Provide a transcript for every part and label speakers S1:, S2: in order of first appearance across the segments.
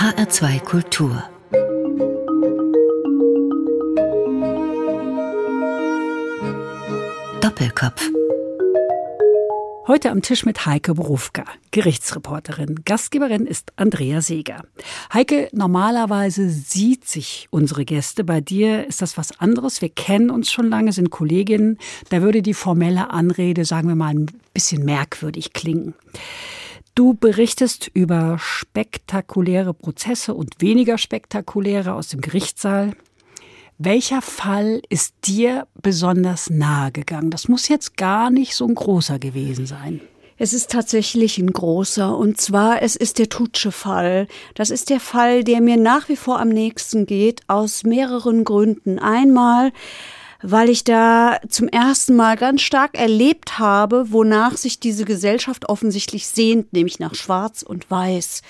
S1: HR2 Kultur Doppelkopf
S2: Heute am Tisch mit Heike Berufka, Gerichtsreporterin. Gastgeberin ist Andrea Seeger. Heike, normalerweise sieht sich unsere Gäste. Bei dir ist das was anderes. Wir kennen uns schon lange, sind Kolleginnen. Da würde die formelle Anrede, sagen wir mal, ein bisschen merkwürdig klingen. Du berichtest über spektakuläre Prozesse und weniger spektakuläre aus dem Gerichtssaal. Welcher Fall ist dir besonders nahe gegangen? Das muss jetzt gar nicht so ein großer gewesen sein.
S3: Es ist tatsächlich ein großer, und zwar es ist der Tutsche-Fall. Das ist der Fall, der mir nach wie vor am nächsten geht, aus mehreren Gründen. Einmal, weil ich da zum ersten Mal ganz stark erlebt habe, wonach sich diese Gesellschaft offensichtlich sehnt, nämlich nach Schwarz und Weiß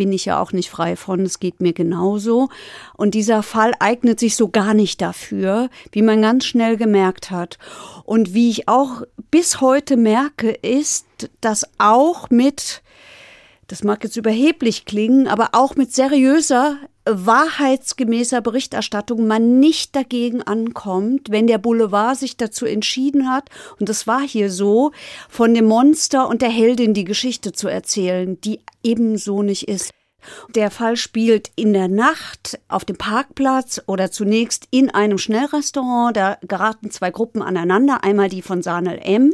S3: bin ich ja auch nicht frei von, es geht mir genauso. Und dieser Fall eignet sich so gar nicht dafür, wie man ganz schnell gemerkt hat. Und wie ich auch bis heute merke, ist, dass auch mit das mag jetzt überheblich klingen, aber auch mit seriöser wahrheitsgemäßer Berichterstattung man nicht dagegen ankommt, wenn der Boulevard sich dazu entschieden hat, und das war hier so, von dem Monster und der Heldin die Geschichte zu erzählen, die ebenso nicht ist. Der Fall spielt in der Nacht auf dem Parkplatz oder zunächst in einem Schnellrestaurant. Da geraten zwei Gruppen aneinander. Einmal die von Sanel M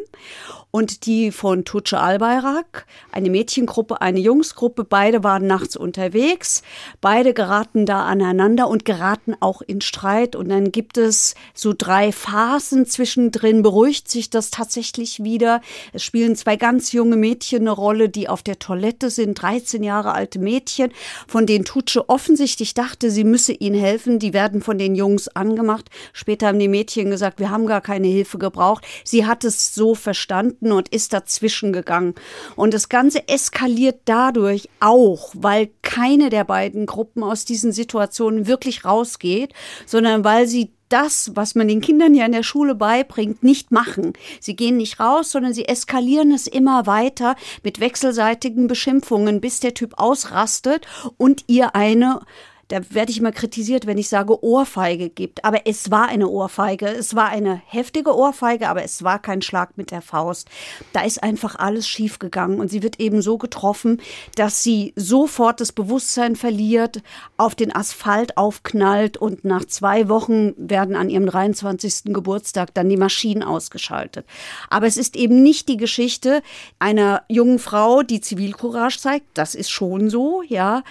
S3: und die von Tutsche Albayrak, eine Mädchengruppe, eine Jungsgruppe. Beide waren nachts unterwegs. Beide geraten da aneinander und geraten auch in Streit. Und dann gibt es so drei Phasen zwischendrin, beruhigt sich das tatsächlich wieder. Es spielen zwei ganz junge Mädchen eine Rolle, die auf der Toilette sind, 13 Jahre alte Mädchen, von denen Tutsche offensichtlich dachte, sie müsse ihnen helfen. Die werden von den Jungs angemacht. Später haben die Mädchen gesagt, wir haben gar keine Hilfe gebraucht. Sie hat es so verstanden Minuten und ist dazwischen gegangen. Und das Ganze eskaliert dadurch auch, weil keine der beiden Gruppen aus diesen Situationen wirklich rausgeht, sondern weil sie das, was man den Kindern ja in der Schule beibringt, nicht machen. Sie gehen nicht raus, sondern sie eskalieren es immer weiter mit wechselseitigen Beschimpfungen, bis der Typ ausrastet und ihr eine da werde ich immer kritisiert, wenn ich sage Ohrfeige gibt. Aber es war eine Ohrfeige. Es war eine heftige Ohrfeige, aber es war kein Schlag mit der Faust. Da ist einfach alles schiefgegangen und sie wird eben so getroffen, dass sie sofort das Bewusstsein verliert, auf den Asphalt aufknallt und nach zwei Wochen werden an ihrem 23. Geburtstag dann die Maschinen ausgeschaltet. Aber es ist eben nicht die Geschichte einer jungen Frau, die Zivilcourage zeigt. Das ist schon so, ja.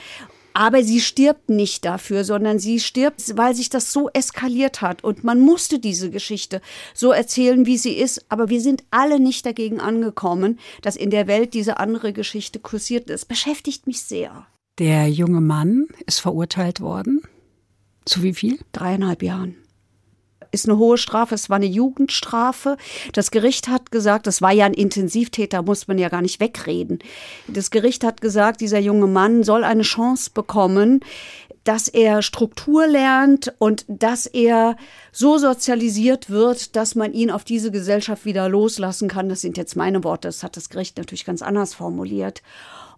S3: Aber sie stirbt nicht dafür, sondern sie stirbt, weil sich das so eskaliert hat. Und man musste diese Geschichte so erzählen, wie sie ist. Aber wir sind alle nicht dagegen angekommen, dass in der Welt diese andere Geschichte kursiert. Das beschäftigt mich sehr.
S2: Der junge Mann ist verurteilt worden. Zu wie viel?
S3: Dreieinhalb Jahren ist eine hohe Strafe, es war eine Jugendstrafe. Das Gericht hat gesagt, das war ja ein Intensivtäter, muss man ja gar nicht wegreden. Das Gericht hat gesagt, dieser junge Mann soll eine Chance bekommen, dass er Struktur lernt und dass er so sozialisiert wird, dass man ihn auf diese Gesellschaft wieder loslassen kann. Das sind jetzt meine Worte, das hat das Gericht natürlich ganz anders formuliert.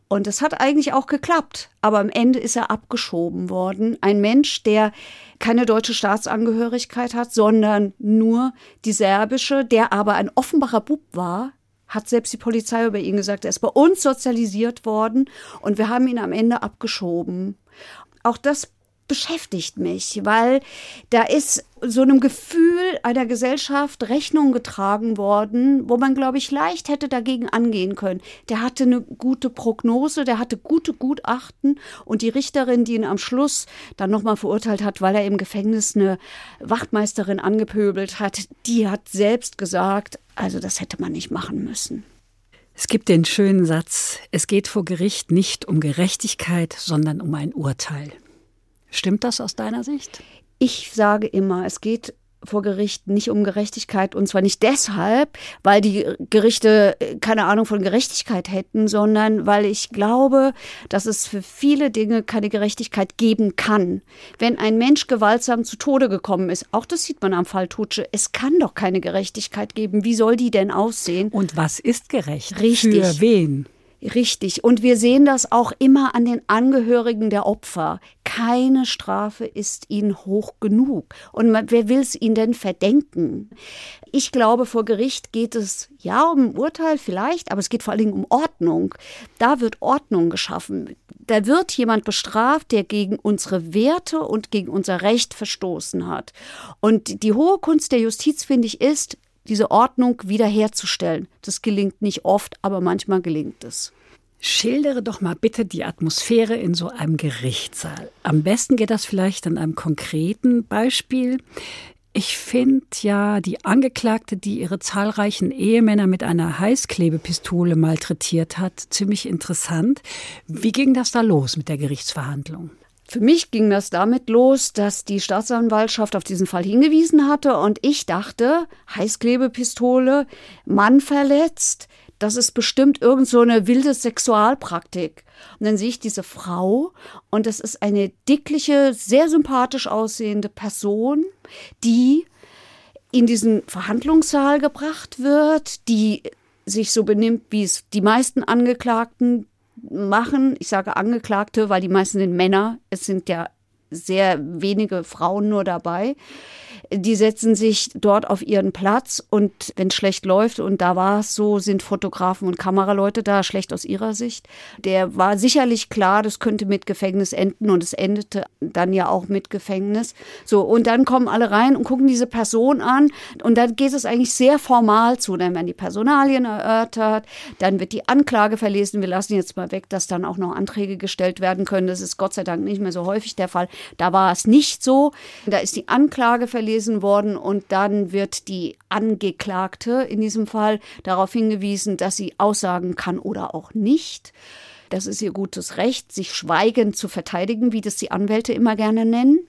S3: Und es hat eigentlich auch geklappt. Aber am Ende ist er abgeschoben worden. Ein Mensch, der keine deutsche Staatsangehörigkeit hat, sondern nur die serbische, der aber ein offenbarer Bub war, hat selbst die Polizei über ihn gesagt, er ist bei uns sozialisiert worden und wir haben ihn am Ende abgeschoben. Auch das beschäftigt mich, weil da ist so einem Gefühl einer Gesellschaft Rechnung getragen worden, wo man, glaube ich, leicht hätte dagegen angehen können. Der hatte eine gute Prognose, der hatte gute Gutachten und die Richterin, die ihn am Schluss dann nochmal verurteilt hat, weil er im Gefängnis eine Wachtmeisterin angepöbelt hat, die hat selbst gesagt, also das hätte man nicht machen müssen.
S2: Es gibt den schönen Satz, es geht vor Gericht nicht um Gerechtigkeit, sondern um ein Urteil. Stimmt das aus deiner Sicht?
S3: Ich sage immer, es geht vor Gericht nicht um Gerechtigkeit und zwar nicht deshalb, weil die Gerichte äh, keine Ahnung von Gerechtigkeit hätten, sondern weil ich glaube, dass es für viele Dinge keine Gerechtigkeit geben kann. Wenn ein Mensch gewaltsam zu Tode gekommen ist, auch das sieht man am Fall Tutsche, es kann doch keine Gerechtigkeit geben. Wie soll die denn aussehen?
S2: Und was ist gerecht?
S3: Richtig.
S2: Für wen?
S3: Richtig. Und wir sehen das auch immer an den Angehörigen der Opfer. Keine Strafe ist ihnen hoch genug. Und wer will es ihnen denn verdenken? Ich glaube, vor Gericht geht es ja um ein Urteil vielleicht, aber es geht vor allen Dingen um Ordnung. Da wird Ordnung geschaffen. Da wird jemand bestraft, der gegen unsere Werte und gegen unser Recht verstoßen hat. Und die hohe Kunst der Justiz, finde ich, ist, diese Ordnung wiederherzustellen. Das gelingt nicht oft, aber manchmal gelingt es.
S2: Schildere doch mal bitte die Atmosphäre in so einem Gerichtssaal. Am besten geht das vielleicht an einem konkreten Beispiel. Ich finde ja die Angeklagte, die ihre zahlreichen Ehemänner mit einer Heißklebepistole malträtiert hat, ziemlich interessant. Wie ging das da los mit der Gerichtsverhandlung?
S3: Für mich ging das damit los, dass die Staatsanwaltschaft auf diesen Fall hingewiesen hatte und ich dachte, Heißklebepistole, Mann verletzt, das ist bestimmt irgend so eine wilde Sexualpraktik. Und dann sehe ich diese Frau und das ist eine dickliche, sehr sympathisch aussehende Person, die in diesen Verhandlungssaal gebracht wird, die sich so benimmt, wie es die meisten Angeklagten machen. Ich sage Angeklagte, weil die meisten sind Männer. Es sind ja sehr wenige Frauen nur dabei die setzen sich dort auf ihren Platz und wenn es schlecht läuft, und da war es so, sind Fotografen und Kameraleute da, schlecht aus ihrer Sicht. Der war sicherlich klar, das könnte mit Gefängnis enden und es endete dann ja auch mit Gefängnis. So, und dann kommen alle rein und gucken diese Person an und dann geht es eigentlich sehr formal zu. Dann werden die Personalien erörtert, dann wird die Anklage verlesen. Wir lassen jetzt mal weg, dass dann auch noch Anträge gestellt werden können. Das ist Gott sei Dank nicht mehr so häufig der Fall. Da war es nicht so. Da ist die Anklage verlesen gelesen worden und dann wird die Angeklagte in diesem Fall darauf hingewiesen, dass sie aussagen kann oder auch nicht. Das ist ihr gutes Recht, sich schweigend zu verteidigen, wie das die Anwälte immer gerne nennen.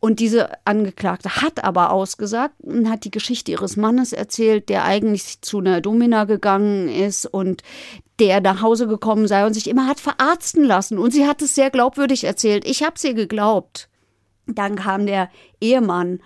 S3: Und diese Angeklagte hat aber ausgesagt und hat die Geschichte ihres Mannes erzählt, der eigentlich zu einer Domina gegangen ist und der nach Hause gekommen sei und sich immer hat verarzten lassen. Und sie hat es sehr glaubwürdig erzählt. Ich habe sie geglaubt. Dann kam der Ehemann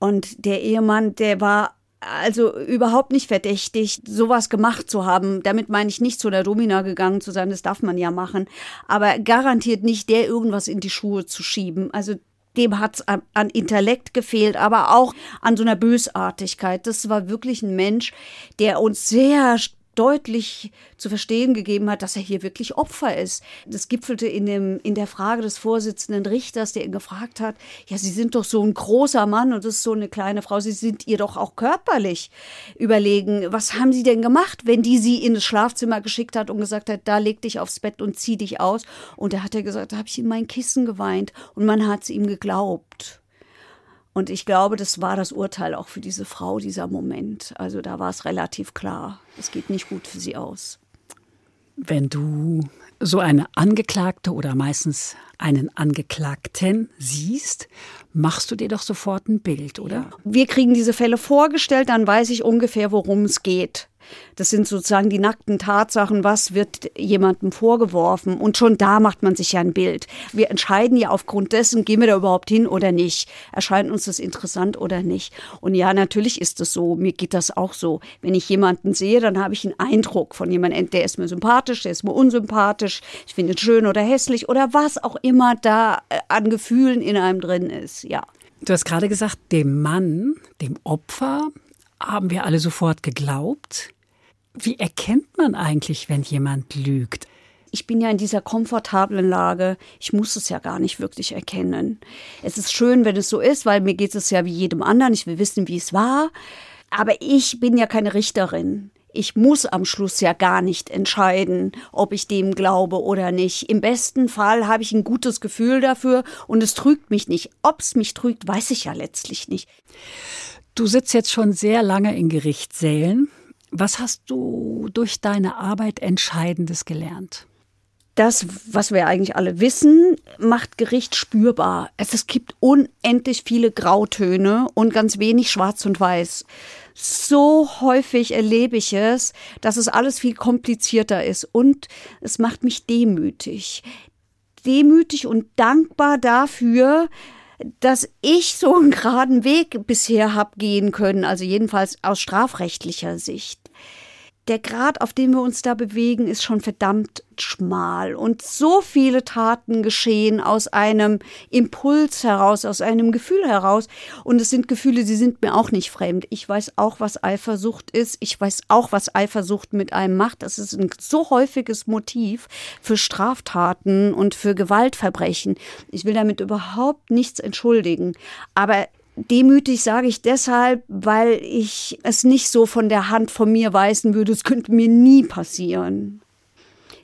S3: und der Ehemann, der war also überhaupt nicht verdächtig, sowas gemacht zu haben. Damit meine ich nicht zu der Domina gegangen zu sein, das darf man ja machen. Aber garantiert nicht der irgendwas in die Schuhe zu schieben. Also dem hat es an, an, Intellekt gefehlt, aber auch an so einer Bösartigkeit. Das war wirklich ein Mensch, der uns sehr deutlich zu verstehen gegeben hat, dass er hier wirklich Opfer ist. Das gipfelte in, dem, in der Frage des Vorsitzenden Richters, der ihn gefragt hat, ja, Sie sind doch so ein großer Mann und das ist so eine kleine Frau, Sie sind ihr doch auch körperlich überlegen. Was haben Sie denn gemacht, wenn die Sie in das Schlafzimmer geschickt hat und gesagt hat, da leg dich aufs Bett und zieh dich aus? Und da hat er gesagt, da habe ich in mein Kissen geweint und man hat es ihm geglaubt. Und ich glaube, das war das Urteil auch für diese Frau, dieser Moment. Also da war es relativ klar, es geht nicht gut für sie aus.
S2: Wenn du so eine Angeklagte oder meistens einen Angeklagten siehst, machst du dir doch sofort ein Bild, oder?
S3: Wir kriegen diese Fälle vorgestellt, dann weiß ich ungefähr, worum es geht. Das sind sozusagen die nackten Tatsachen, was wird jemandem vorgeworfen. Und schon da macht man sich ja ein Bild. Wir entscheiden ja aufgrund dessen, gehen wir da überhaupt hin oder nicht. Erscheint uns das interessant oder nicht. Und ja, natürlich ist es so. Mir geht das auch so. Wenn ich jemanden sehe, dann habe ich einen Eindruck von jemandem, der ist mir sympathisch, der ist mir unsympathisch, ich finde ihn schön oder hässlich oder was auch immer da äh, an Gefühlen in einem drin ist. Ja.
S2: Du hast gerade gesagt, dem Mann, dem Opfer, haben wir alle sofort geglaubt. Wie erkennt man eigentlich, wenn jemand lügt?
S3: Ich bin ja in dieser komfortablen Lage. Ich muss es ja gar nicht wirklich erkennen. Es ist schön, wenn es so ist, weil mir geht es ja wie jedem anderen. Ich will wissen, wie es war. Aber ich bin ja keine Richterin. Ich muss am Schluss ja gar nicht entscheiden, ob ich dem glaube oder nicht. Im besten Fall habe ich ein gutes Gefühl dafür und es trügt mich nicht. Ob es mich trügt, weiß ich ja letztlich nicht.
S2: Du sitzt jetzt schon sehr lange in Gerichtssälen. Was hast du durch deine Arbeit Entscheidendes gelernt?
S3: Das, was wir eigentlich alle wissen, macht Gericht spürbar. Es, es gibt unendlich viele Grautöne und ganz wenig Schwarz und Weiß. So häufig erlebe ich es, dass es alles viel komplizierter ist und es macht mich demütig. Demütig und dankbar dafür, dass ich so einen geraden Weg bisher habe gehen können, also jedenfalls aus strafrechtlicher Sicht. Der Grad, auf dem wir uns da bewegen, ist schon verdammt schmal. Und so viele Taten geschehen aus einem Impuls heraus, aus einem Gefühl heraus. Und es sind Gefühle, die sind mir auch nicht fremd. Ich weiß auch, was Eifersucht ist. Ich weiß auch, was Eifersucht mit einem macht. Das ist ein so häufiges Motiv für Straftaten und für Gewaltverbrechen. Ich will damit überhaupt nichts entschuldigen. Aber Demütig sage ich deshalb, weil ich es nicht so von der Hand von mir weisen würde. Es könnte mir nie passieren.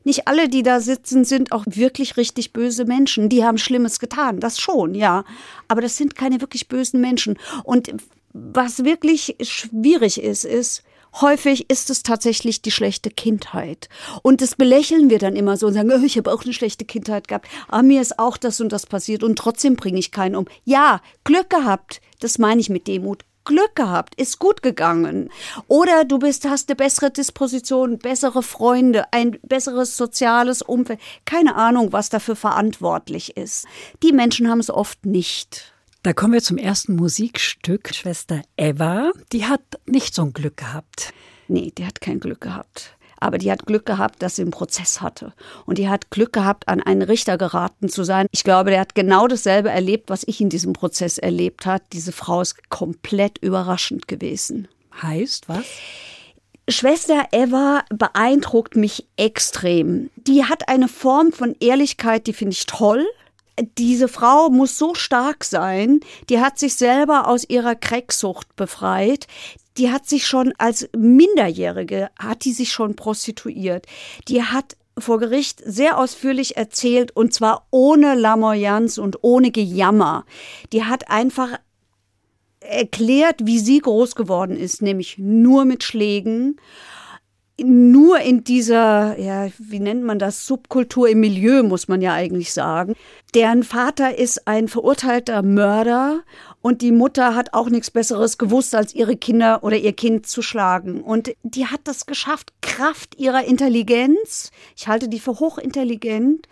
S3: Nicht alle, die da sitzen, sind auch wirklich richtig böse Menschen. Die haben Schlimmes getan, das schon, ja. Aber das sind keine wirklich bösen Menschen. Und was wirklich schwierig ist, ist, häufig ist es tatsächlich die schlechte Kindheit. Und das belächeln wir dann immer so und sagen, oh, ich habe auch eine schlechte Kindheit gehabt. Aber ah, mir ist auch das und das passiert und trotzdem bringe ich keinen um. Ja, Glück gehabt. Das meine ich mit Demut. Glück gehabt, ist gut gegangen. Oder du bist, hast eine bessere Disposition, bessere Freunde, ein besseres soziales Umfeld. Keine Ahnung, was dafür verantwortlich ist. Die Menschen haben es oft nicht.
S2: Da kommen wir zum ersten Musikstück. Schwester Eva, die hat nicht so ein Glück gehabt.
S3: Nee, die hat kein Glück gehabt. Aber die hat Glück gehabt, dass sie einen Prozess hatte. Und die hat Glück gehabt, an einen Richter geraten zu sein. Ich glaube, der hat genau dasselbe erlebt, was ich in diesem Prozess erlebt habe. Diese Frau ist komplett überraschend gewesen.
S2: Heißt was?
S3: Schwester Eva beeindruckt mich extrem. Die hat eine Form von Ehrlichkeit, die finde ich toll diese Frau muss so stark sein, die hat sich selber aus ihrer Cracksucht befreit. Die hat sich schon als Minderjährige, hat die sich schon prostituiert. Die hat vor Gericht sehr ausführlich erzählt und zwar ohne Lamoyanz und ohne Gejammer. Die hat einfach erklärt, wie sie groß geworden ist, nämlich nur mit Schlägen nur in dieser, ja, wie nennt man das, Subkultur im Milieu, muss man ja eigentlich sagen. Deren Vater ist ein verurteilter Mörder und die Mutter hat auch nichts Besseres gewusst, als ihre Kinder oder ihr Kind zu schlagen. Und die hat das geschafft, Kraft ihrer Intelligenz. Ich halte die für hochintelligent.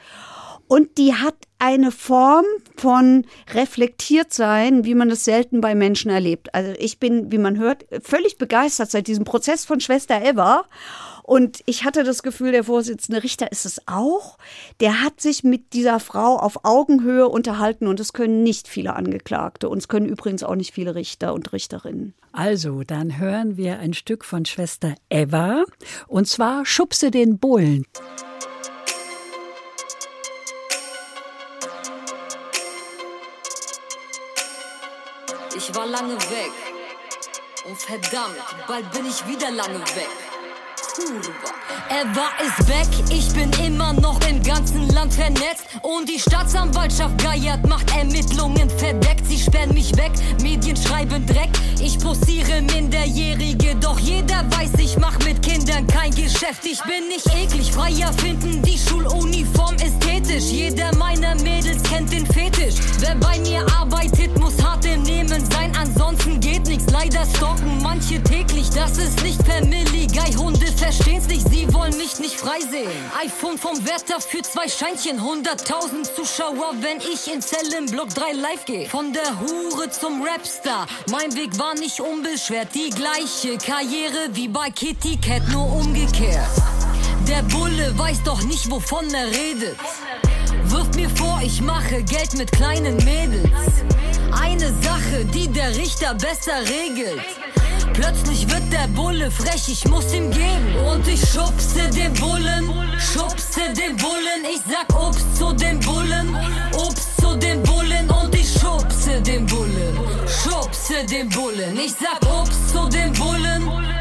S3: Und die hat eine Form von reflektiert sein, wie man das selten bei Menschen erlebt. Also ich bin, wie man hört, völlig begeistert seit diesem Prozess von Schwester Eva. Und ich hatte das Gefühl, der Vorsitzende Richter ist es auch. Der hat sich mit dieser Frau auf Augenhöhe unterhalten und es können nicht viele Angeklagte und es können übrigens auch nicht viele Richter und Richterinnen.
S2: Also, dann hören wir ein Stück von Schwester Eva und zwar Schubse den Bullen.
S4: Ich war lange weg. Und verdammt, bald bin ich wieder lange weg. Er war es weg, ich bin immer noch im ganzen Land vernetzt. Und die Staatsanwaltschaft geiert, macht Ermittlungen verdeckt. Sie sperren mich weg, Medien schreiben Dreck. Ich posiere Minderjährige, doch jeder weiß, ich mach mit Kindern kein Geschäft. Ich bin nicht eklig, freier finden, die Schuluniform ästhetisch. Jeder meiner Mädels kennt den Fetisch. Wer bei mir arbeitet, muss hart im Nehmen sein, ansonsten geht nichts. Leider stalken manche täglich, das ist nicht Family Guy. Hunde verstehen's nicht, sie wollen mich nicht freisehen. iPhone vom Wärter für zwei Scheinchen, 100.000 Zuschauer, wenn ich in Zellenblock 3 live gehe. Von der Hure zum Rapstar, mein Weg war nicht unbeschwert. Die gleiche Karriere wie bei Kitty Cat, nur umgekehrt. Der Bulle weiß doch nicht, wovon er redet. Wirft mir vor, ich mache Geld mit kleinen Mädels. Eine Sache, die der Richter besser regelt. Plötzlich wird der Bulle frech, ich muss ihm geben. Und ich schubse den Bullen, schubse den Bullen. Ich sag Ups zu den Bullen, Ups zu den Bullen. Und ich schubse den Bullen, schubse den Bullen. Ich sag Ups zu den Bullen,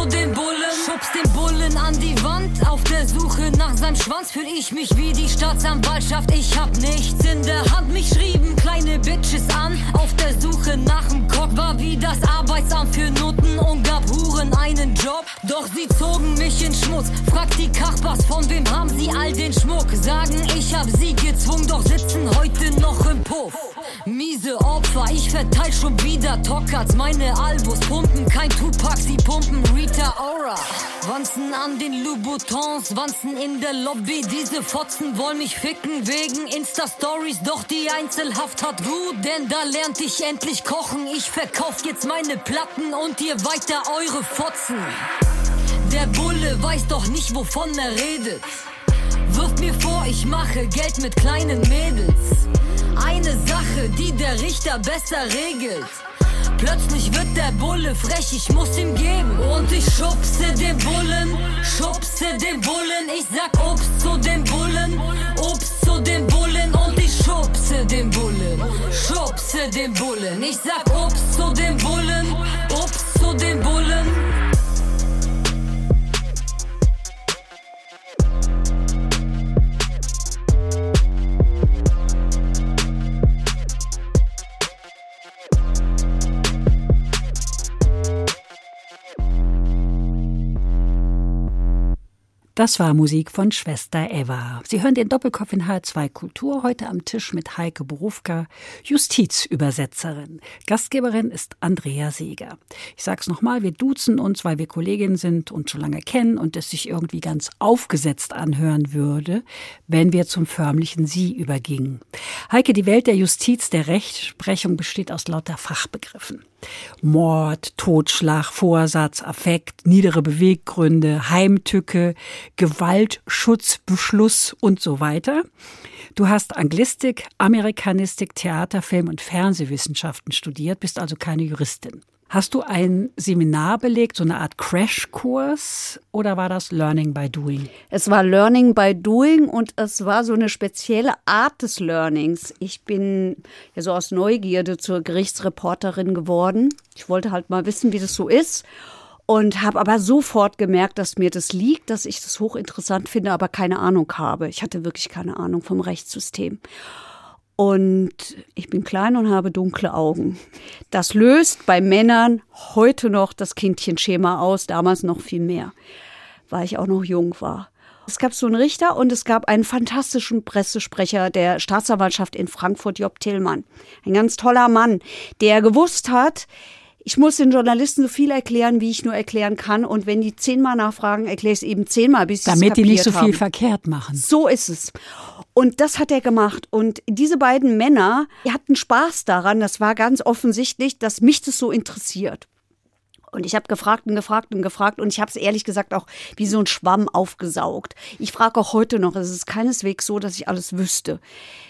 S4: Zu den Bullen. Schubs den Bullen an die Wand. Auf der Suche nach seinem Schwanz fühl ich mich wie die Staatsanwaltschaft. Ich hab nichts in der Hand. Mich schrieben kleine Bitches an. Auf der Suche nach dem Cock war wie das Arbeitsamt für Noten und gab Huren einen Job. Doch sie zogen mich in Schmutz. Frag die Kachbars, von wem haben sie all den Schmuck? Sagen, ich hab sie gezwungen, doch sitzen heute noch im Puff. Miese Opfer, ich verteil schon wieder Tockards. Meine Albus pumpen kein Tupac, sie pumpen Rita Ora. Wanzen an den Louboutins, Wanzen in der Lobby. Diese Fotzen wollen mich ficken wegen Insta-Stories. Doch die Einzelhaft hat gut, denn da lernt ich endlich kochen. Ich verkauf jetzt meine Platten und ihr weiter eure Fotzen. Der Bulle weiß doch nicht, wovon er redet. Wirft mir vor, ich mache Geld mit kleinen Mädels. Eine Sache, die der Richter besser regelt. Plötzlich wird der Bulle frech, ich muss ihm geben. Und ich schubse den Bullen, schubse den Bullen. Ich sag Obst zu den Bullen, Obst zu den Bullen. Und ich schubse den Bullen, schubse den Bullen. Ich sag Obst zu den Bullen, Obst zu den Bullen.
S2: Das war Musik von Schwester Eva. Sie hören den Doppelkopf in H2 Kultur heute am Tisch mit Heike Berufka, Justizübersetzerin. Gastgeberin ist Andrea Seeger. Ich sag's nochmal, wir duzen uns, weil wir Kolleginnen sind und schon lange kennen und es sich irgendwie ganz aufgesetzt anhören würde, wenn wir zum förmlichen Sie übergingen. Heike, die Welt der Justiz, der Rechtsprechung besteht aus lauter Fachbegriffen. Mord, Totschlag, Vorsatz, Affekt, niedere Beweggründe, Heimtücke, Gewaltschutzbeschluss und so weiter. Du hast Anglistik, Amerikanistik, Theater, Film und Fernsehwissenschaften studiert, bist also keine Juristin. Hast du ein Seminar belegt, so eine Art Crashkurs oder war das Learning by Doing?
S3: Es war Learning by Doing und es war so eine spezielle Art des Learnings. Ich bin ja so aus Neugierde zur Gerichtsreporterin geworden. Ich wollte halt mal wissen, wie das so ist und habe aber sofort gemerkt, dass mir das liegt, dass ich das hochinteressant finde, aber keine Ahnung habe. Ich hatte wirklich keine Ahnung vom Rechtssystem. Und ich bin klein und habe dunkle Augen. Das löst bei Männern heute noch das Kindchenschema aus, damals noch viel mehr, weil ich auch noch jung war. Es gab so einen Richter und es gab einen fantastischen Pressesprecher der Staatsanwaltschaft in Frankfurt, Job Tillmann. Ein ganz toller Mann, der gewusst hat, ich muss den Journalisten so viel erklären, wie ich nur erklären kann. Und wenn die zehnmal nachfragen, erkläre ich es eben zehnmal, bis sie
S2: Damit die nicht so
S3: haben.
S2: viel verkehrt machen.
S3: So ist es. Und das hat er gemacht. Und diese beiden Männer die hatten Spaß daran. Das war ganz offensichtlich, dass mich das so interessiert. Und ich habe gefragt und gefragt und gefragt und ich habe es ehrlich gesagt auch wie so ein Schwamm aufgesaugt. Ich frage auch heute noch, es ist keineswegs so, dass ich alles wüsste.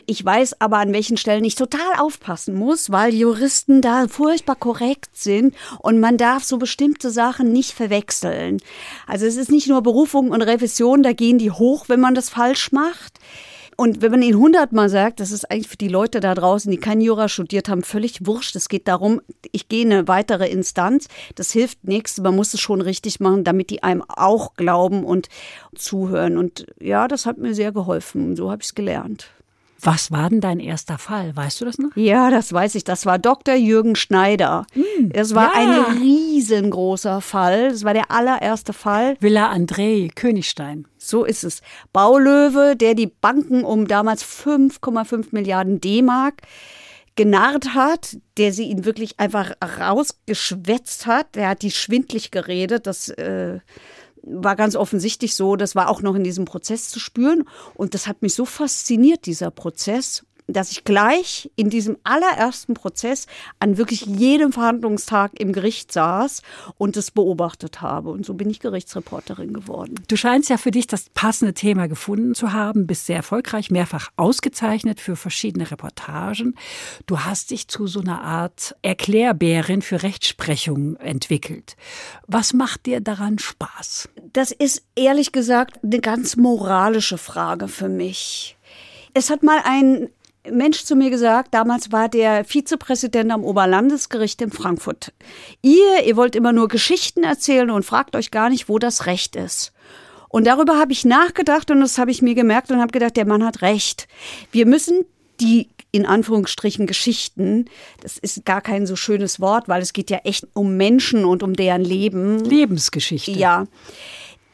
S3: Ich weiß aber, an welchen Stellen ich total aufpassen muss, weil Juristen da furchtbar korrekt sind und man darf so bestimmte Sachen nicht verwechseln. Also es ist nicht nur Berufung und Revision, da gehen die hoch, wenn man das falsch macht. Und wenn man ihnen hundertmal sagt, das ist eigentlich für die Leute da draußen, die kein Jura studiert haben, völlig wurscht. Es geht darum, ich gehe in eine weitere Instanz. Das hilft nichts. Man muss es schon richtig machen, damit die einem auch glauben und zuhören. Und ja, das hat mir sehr geholfen. So habe ich es gelernt.
S2: Was war denn dein erster Fall? Weißt du das noch?
S3: Ja, das weiß ich. Das war Dr. Jürgen Schneider. Es war
S2: ja.
S3: ein riesengroßer Fall. Das war der allererste Fall.
S2: Villa André, Königstein.
S3: So ist es. Baulöwe, der die Banken um damals 5,5 Milliarden D-Mark genarrt hat, der sie ihn wirklich einfach rausgeschwätzt hat. Der hat die schwindlig geredet. Das äh, war ganz offensichtlich so. Das war auch noch in diesem Prozess zu spüren. Und das hat mich so fasziniert, dieser Prozess dass ich gleich in diesem allerersten Prozess an wirklich jedem Verhandlungstag im Gericht saß und es beobachtet habe. Und so bin ich Gerichtsreporterin geworden.
S2: Du scheinst ja für dich das passende Thema gefunden zu haben, bist sehr erfolgreich, mehrfach ausgezeichnet für verschiedene Reportagen. Du hast dich zu so einer Art Erklärbärin für Rechtsprechung entwickelt. Was macht dir daran Spaß?
S3: Das ist ehrlich gesagt eine ganz moralische Frage für mich. Es hat mal ein Mensch zu mir gesagt, damals war der Vizepräsident am Oberlandesgericht in Frankfurt. Ihr, ihr wollt immer nur Geschichten erzählen und fragt euch gar nicht, wo das Recht ist. Und darüber habe ich nachgedacht und das habe ich mir gemerkt und habe gedacht, der Mann hat recht. Wir müssen die in Anführungsstrichen Geschichten, das ist gar kein so schönes Wort, weil es geht ja echt um Menschen und um deren Leben.
S2: Lebensgeschichte.
S3: Ja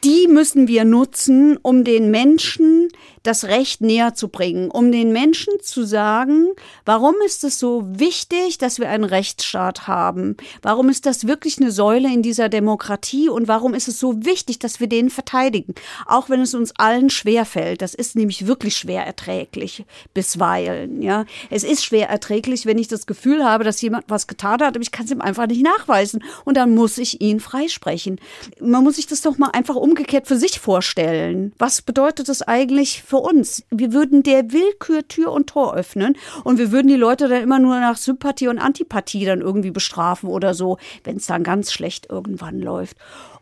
S3: die müssen wir nutzen, um den Menschen das Recht näher zu bringen, um den Menschen zu sagen, warum ist es so wichtig, dass wir einen Rechtsstaat haben? Warum ist das wirklich eine Säule in dieser Demokratie und warum ist es so wichtig, dass wir den verteidigen? Auch wenn es uns allen schwer fällt. Das ist nämlich wirklich schwer erträglich bisweilen, ja. Es ist schwer erträglich, wenn ich das Gefühl habe, dass jemand was getan hat, aber ich kann es ihm einfach nicht nachweisen und dann muss ich ihn freisprechen. Man muss sich das doch mal einfach umgekehrt für sich vorstellen. Was bedeutet das eigentlich für uns? Wir würden der Willkür Tür und Tor öffnen und wir würden die Leute dann immer nur nach Sympathie und Antipathie dann irgendwie bestrafen oder so, wenn es dann ganz schlecht irgendwann läuft.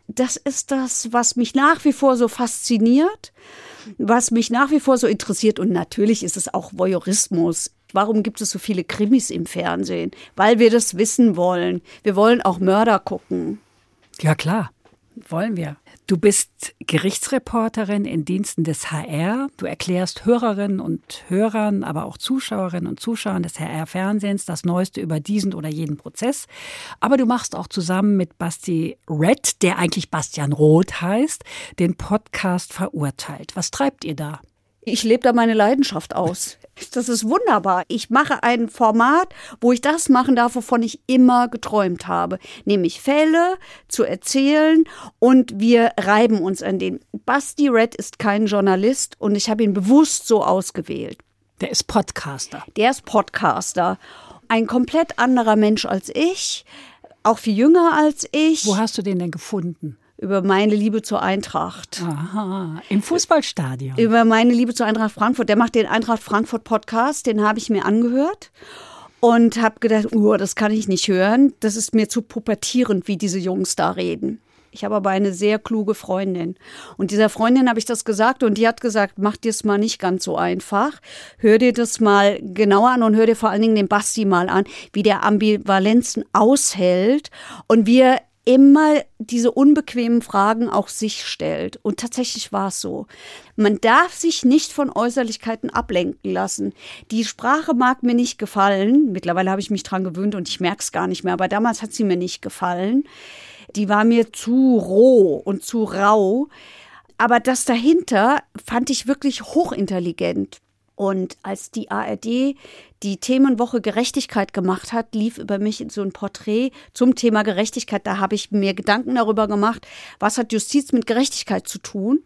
S3: Das ist das, was mich nach wie vor so fasziniert, was mich nach wie vor so interessiert. Und natürlich ist es auch Voyeurismus. Warum gibt es so viele Krimis im Fernsehen? Weil wir das wissen wollen. Wir wollen auch Mörder gucken.
S2: Ja, klar. Wollen wir. Du bist Gerichtsreporterin in Diensten des HR. Du erklärst Hörerinnen und Hörern, aber auch Zuschauerinnen und Zuschauern des HR-Fernsehens das Neueste über diesen oder jeden Prozess. Aber du machst auch zusammen mit Basti Red, der eigentlich Bastian Roth heißt, den Podcast verurteilt. Was treibt ihr da?
S3: Ich lebe da meine Leidenschaft aus. Das ist wunderbar. Ich mache ein Format, wo ich das machen darf, wovon ich immer geträumt habe. Nämlich Fälle zu erzählen und wir reiben uns an den. Basti Red ist kein Journalist und ich habe ihn bewusst so ausgewählt.
S2: Der ist Podcaster.
S3: Der ist Podcaster. Ein komplett anderer Mensch als ich, auch viel jünger als ich.
S2: Wo hast du den denn gefunden?
S3: Über meine Liebe zur Eintracht.
S2: Aha, im Fußballstadion.
S3: Über meine Liebe zur Eintracht Frankfurt. Der macht den Eintracht Frankfurt Podcast, den habe ich mir angehört und habe gedacht, oh, das kann ich nicht hören. Das ist mir zu pubertierend, wie diese Jungs da reden. Ich habe aber eine sehr kluge Freundin. Und dieser Freundin habe ich das gesagt und die hat gesagt, mach dir es mal nicht ganz so einfach. Hör dir das mal genauer an und hör dir vor allen Dingen den Basti mal an, wie der Ambivalenzen aushält und wie er immer diese unbequemen Fragen auch sich stellt. Und tatsächlich war es so. Man darf sich nicht von Äußerlichkeiten ablenken lassen. Die Sprache mag mir nicht gefallen. Mittlerweile habe ich mich dran gewöhnt und ich merke es gar nicht mehr. Aber damals hat sie mir nicht gefallen. Die war mir zu roh und zu rau. Aber das dahinter fand ich wirklich hochintelligent. Und als die ARD die Themenwoche Gerechtigkeit gemacht hat, lief über mich so ein Porträt zum Thema Gerechtigkeit. Da habe ich mir Gedanken darüber gemacht, was hat Justiz mit Gerechtigkeit zu tun.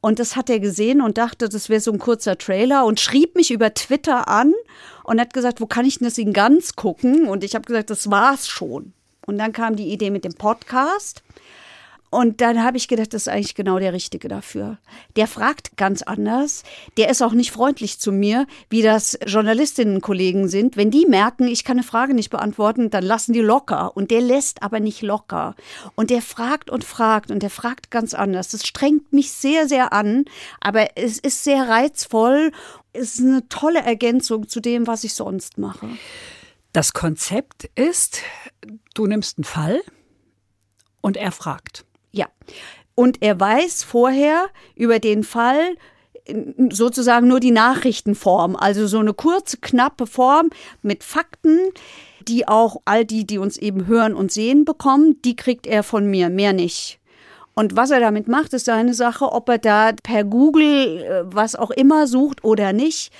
S3: Und das hat er gesehen und dachte, das wäre so ein kurzer Trailer und schrieb mich über Twitter an und hat gesagt, wo kann ich denn das in ganz gucken? Und ich habe gesagt, das war's schon. Und dann kam die Idee mit dem Podcast. Und dann habe ich gedacht, das ist eigentlich genau der Richtige dafür. Der fragt ganz anders. Der ist auch nicht freundlich zu mir, wie das Journalistinnenkollegen sind. Wenn die merken, ich kann eine Frage nicht beantworten, dann lassen die locker. Und der lässt aber nicht locker. Und der fragt und fragt und der fragt ganz anders. Das strengt mich sehr, sehr an. Aber es ist sehr reizvoll. Es ist eine tolle Ergänzung zu dem, was ich sonst mache.
S2: Das Konzept ist, du nimmst einen Fall und er fragt.
S3: Ja. Und er weiß vorher über den Fall sozusagen nur die Nachrichtenform, also so eine kurze, knappe Form mit Fakten, die auch all die, die uns eben hören und sehen bekommen, die kriegt er von mir, mehr nicht. Und was er damit macht, ist seine Sache, ob er da per Google äh, was auch immer sucht oder nicht,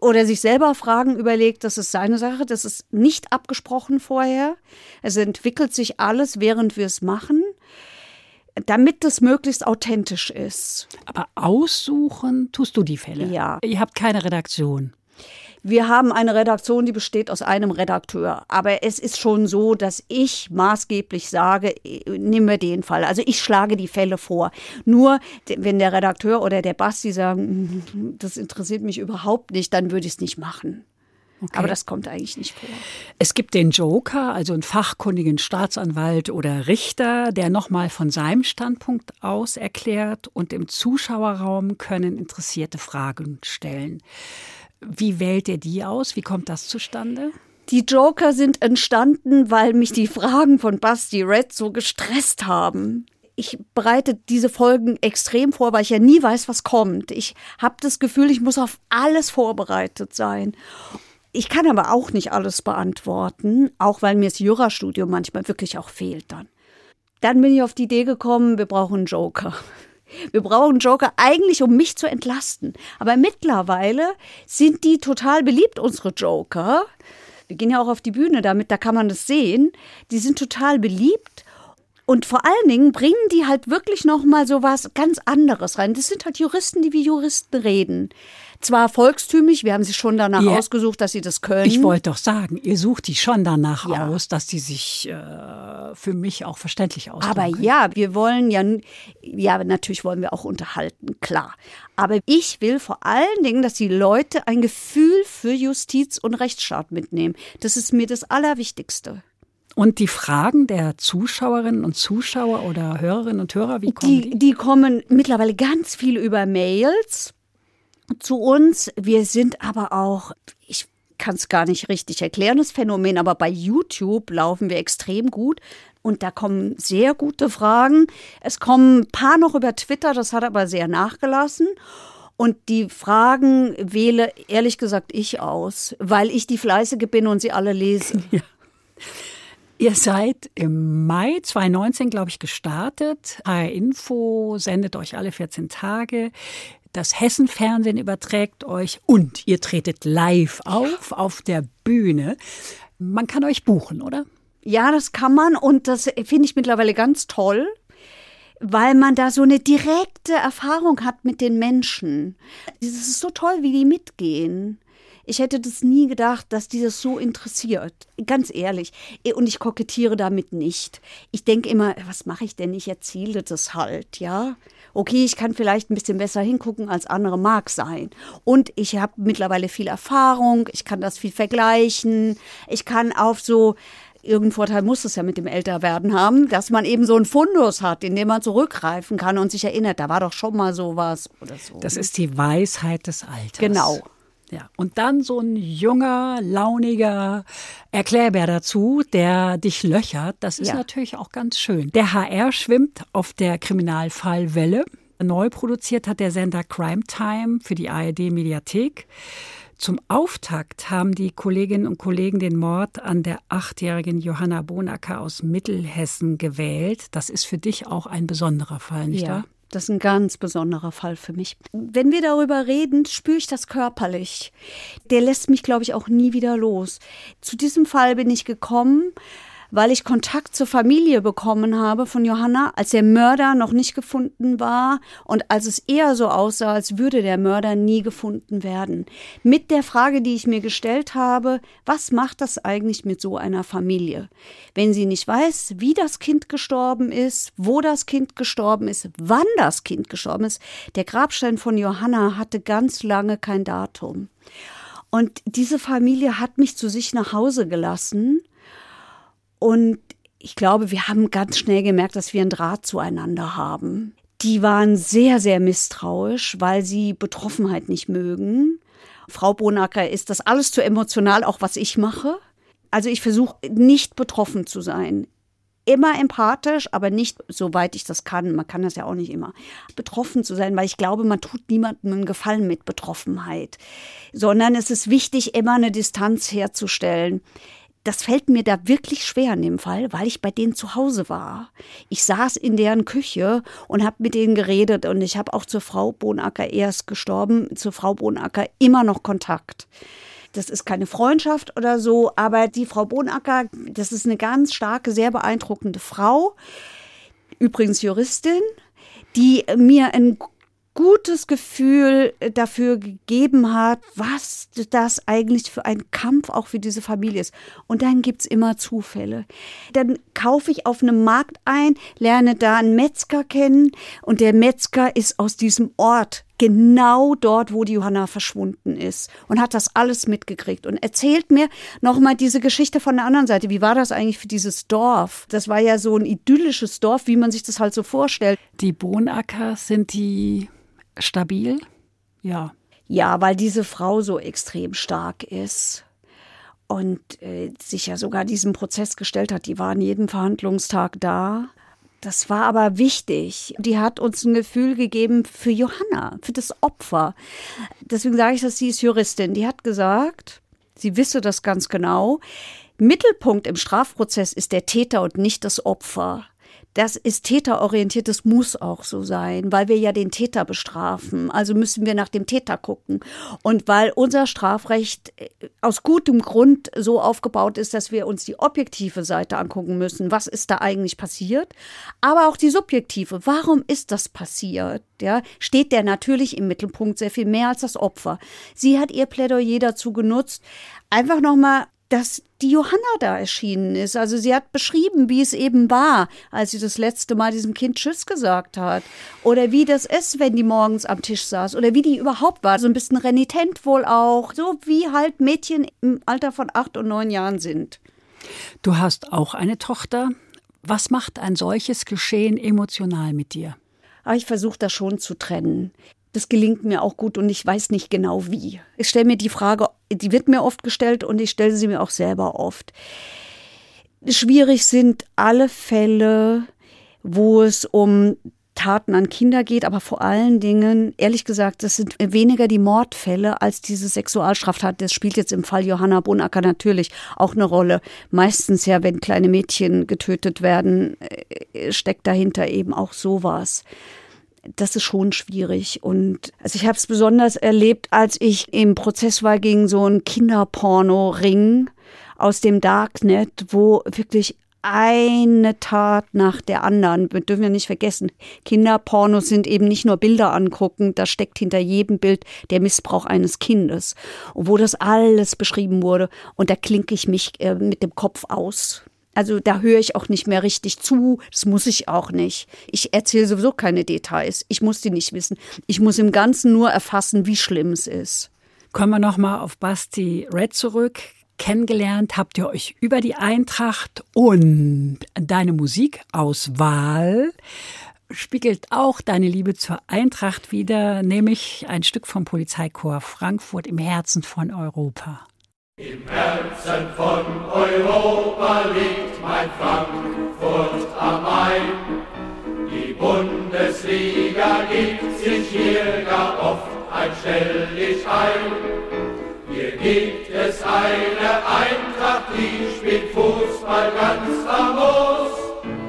S3: oder sich selber Fragen überlegt, das ist seine Sache, das ist nicht abgesprochen vorher. Es entwickelt sich alles, während wir es machen damit es möglichst authentisch ist.
S2: Aber aussuchen tust du die Fälle?
S3: Ja.
S2: Ihr habt keine Redaktion.
S3: Wir haben eine Redaktion, die besteht aus einem Redakteur. Aber es ist schon so, dass ich maßgeblich sage, nimm mir den Fall. Also ich schlage die Fälle vor. Nur wenn der Redakteur oder der Basti sagen, das interessiert mich überhaupt nicht, dann würde ich es nicht machen. Okay. Aber das kommt eigentlich nicht vor.
S2: Es gibt den Joker, also einen fachkundigen Staatsanwalt oder Richter, der nochmal von seinem Standpunkt aus erklärt und im Zuschauerraum können interessierte Fragen stellen. Wie wählt ihr die aus? Wie kommt das zustande?
S3: Die Joker sind entstanden, weil mich die Fragen von Basti Red so gestresst haben ich bereite diese Folgen extrem vor, weil ich ja nie weiß, was kommt. Ich habe das Gefühl, ich muss auf alles vorbereitet sein. Ich kann aber auch nicht alles beantworten, auch weil mir das Jurastudium manchmal wirklich auch fehlt dann. Dann bin ich auf die Idee gekommen, wir brauchen einen Joker. Wir brauchen Joker eigentlich, um mich zu entlasten. Aber mittlerweile sind die total beliebt, unsere Joker. Wir gehen ja auch auf die Bühne damit, da kann man das sehen. Die sind total beliebt. Und vor allen Dingen bringen die halt wirklich noch mal so was ganz anderes rein. Das sind halt Juristen, die wie Juristen reden zwar volkstümlich, wir haben sie schon danach ja. ausgesucht, dass sie das können.
S2: Ich wollte doch sagen, ihr sucht die schon danach ja. aus, dass die sich äh, für mich auch verständlich ausdrücken.
S3: Aber ja, wir wollen ja, ja, natürlich wollen wir auch unterhalten, klar. Aber ich will vor allen Dingen, dass die Leute ein Gefühl für Justiz und Rechtsstaat mitnehmen. Das ist mir das Allerwichtigste.
S2: Und die Fragen der Zuschauerinnen und Zuschauer oder Hörerinnen und Hörer, wie kommen die?
S3: Die, die kommen mittlerweile ganz viel über Mails zu uns. Wir sind aber auch, ich kann es gar nicht richtig erklären, das Phänomen, aber bei YouTube laufen wir extrem gut. Und da kommen sehr gute Fragen. Es kommen ein paar noch über Twitter, das hat aber sehr nachgelassen. Und die Fragen wähle ehrlich gesagt ich aus, weil ich die Fleißige bin und sie alle lese. Ja.
S2: Ihr seid im Mai 2019, glaube ich, gestartet. HR Info sendet euch alle 14 Tage. Das Hessenfernsehen überträgt euch und ihr tretet live auf, auf der Bühne. Man kann euch buchen, oder?
S3: Ja, das kann man und das finde ich mittlerweile ganz toll, weil man da so eine direkte Erfahrung hat mit den Menschen. Es ist so toll, wie die mitgehen. Ich hätte das nie gedacht, dass die das so interessiert. Ganz ehrlich. Und ich kokettiere damit nicht. Ich denke immer, was mache ich denn? Ich erzähle das halt, ja okay, ich kann vielleicht ein bisschen besser hingucken als andere mag sein. Und ich habe mittlerweile viel Erfahrung, ich kann das viel vergleichen, ich kann auf so irgendeinen Vorteil muss es ja mit dem Älterwerden haben, dass man eben so einen Fundus hat, in dem man zurückgreifen kann und sich erinnert, da war doch schon mal sowas oder so.
S2: Das ist die Weisheit des Alters.
S3: Genau.
S2: Ja, und dann so ein junger, launiger Erklärbär dazu, der dich löchert. Das ist ja. natürlich auch ganz schön. Der HR schwimmt auf der Kriminalfallwelle. Neu produziert hat der Sender Crime Time für die ARD Mediathek. Zum Auftakt haben die Kolleginnen und Kollegen den Mord an der achtjährigen Johanna Bonacker aus Mittelhessen gewählt. Das ist für dich auch ein besonderer Fall, nicht
S3: ja.
S2: wahr?
S3: Das ist ein ganz besonderer Fall für mich. Wenn wir darüber reden, spüre ich das körperlich. Der lässt mich, glaube ich, auch nie wieder los. Zu diesem Fall bin ich gekommen, weil ich Kontakt zur Familie bekommen habe von Johanna, als der Mörder noch nicht gefunden war und als es eher so aussah, als würde der Mörder nie gefunden werden. Mit der Frage, die ich mir gestellt habe, was macht das eigentlich mit so einer Familie? Wenn sie nicht weiß, wie das Kind gestorben ist, wo das Kind gestorben ist, wann das Kind gestorben ist. Der Grabstein von Johanna hatte ganz lange kein Datum. Und diese Familie hat mich zu sich nach Hause gelassen und ich glaube, wir haben ganz schnell gemerkt, dass wir einen Draht zueinander haben. Die waren sehr, sehr misstrauisch, weil sie Betroffenheit nicht mögen. Frau Bonacker ist das alles zu emotional, auch was ich mache. Also ich versuche nicht betroffen zu sein. Immer empathisch, aber nicht soweit ich das kann. Man kann das ja auch nicht immer. Betroffen zu sein, weil ich glaube, man tut niemandem einen Gefallen mit Betroffenheit. Sondern es ist wichtig, immer eine Distanz herzustellen das fällt mir da wirklich schwer in dem Fall, weil ich bei denen zu Hause war. Ich saß in deren Küche und habe mit denen geredet und ich habe auch zur Frau Bonacker erst gestorben, zur Frau Bonacker immer noch Kontakt. Das ist keine Freundschaft oder so, aber die Frau Bonacker, das ist eine ganz starke, sehr beeindruckende Frau, übrigens Juristin, die mir ein gutes Gefühl äh, dafür gegeben hat, was das eigentlich für ein Kampf auch für diese Familie ist. Und dann gibt es immer Zufälle. Dann kaufe ich auf einem Markt ein, lerne da einen Metzger kennen und der Metzger ist aus diesem Ort genau dort, wo die Johanna verschwunden ist und hat das alles mitgekriegt und erzählt mir nochmal diese Geschichte von der anderen Seite. Wie war das eigentlich für dieses Dorf? Das war ja so ein idyllisches Dorf, wie man sich das halt so vorstellt.
S2: Die Bohnacker sind die stabil? Ja.
S3: Ja, weil diese Frau so extrem stark ist und äh, sich ja sogar diesem Prozess gestellt hat. Die war an jedem Verhandlungstag da. Das war aber wichtig. Die hat uns ein Gefühl gegeben für Johanna, für das Opfer. Deswegen sage ich, dass sie ist Juristin. Die hat gesagt, sie wisse das ganz genau. Mittelpunkt im Strafprozess ist der Täter und nicht das Opfer. Das ist täterorientiert, das muss auch so sein, weil wir ja den Täter bestrafen. Also müssen wir nach dem Täter gucken. Und weil unser Strafrecht äh, aus gutem Grund so aufgebaut ist, dass wir uns die objektive Seite angucken müssen. Was ist da eigentlich passiert? Aber auch die subjektive. Warum ist das passiert? Ja, steht der natürlich im Mittelpunkt sehr viel mehr als das Opfer. Sie hat ihr Plädoyer dazu genutzt, einfach nochmal dass die Johanna da erschienen ist. Also sie hat beschrieben, wie es eben war, als sie das letzte Mal diesem Kind Tschüss gesagt hat. Oder wie das ist, wenn die morgens am Tisch saß. Oder wie die überhaupt war. So ein bisschen renitent wohl auch. So wie halt Mädchen im Alter von acht und neun Jahren sind.
S2: Du hast auch eine Tochter. Was macht ein solches Geschehen emotional mit dir?
S3: Aber ah, ich versuche das schon zu trennen. Das gelingt mir auch gut und ich weiß nicht genau wie. Ich stelle mir die Frage, die wird mir oft gestellt und ich stelle sie mir auch selber oft. Schwierig sind alle Fälle, wo es um Taten an Kinder geht, aber vor allen Dingen, ehrlich gesagt, das sind weniger die Mordfälle als diese Sexualstraftat. Das spielt jetzt im Fall Johanna Bonacker natürlich auch eine Rolle. Meistens ja, wenn kleine Mädchen getötet werden, äh, steckt dahinter eben auch sowas das ist schon schwierig. Und also ich habe es besonders erlebt, als ich im Prozess war gegen so einen Kinderporno-Ring aus dem Darknet, wo wirklich eine Tat nach der anderen. Wir dürfen ja nicht vergessen, Kinderpornos sind eben nicht nur Bilder angucken, da steckt hinter jedem Bild der Missbrauch eines Kindes. Und wo das alles beschrieben wurde, und da klinke ich mich äh, mit dem Kopf aus. Also da höre ich auch nicht mehr richtig zu. Das muss ich auch nicht. Ich erzähle sowieso keine Details. Ich muss die nicht wissen. Ich muss im Ganzen nur erfassen, wie schlimm es ist.
S2: Kommen wir nochmal auf Basti Red zurück. Kennengelernt habt ihr euch über die Eintracht und deine Musikauswahl spiegelt auch deine Liebe zur Eintracht wider, nämlich ein Stück vom Polizeikorps Frankfurt im Herzen von Europa.
S5: Im Herzen von Europa liegt mein Frankfurt am Main. Die Bundesliga gibt sich hier gar oft ein Stelldich ein. Hier gibt es eine Eintracht, die spielt Fußball ganz famos.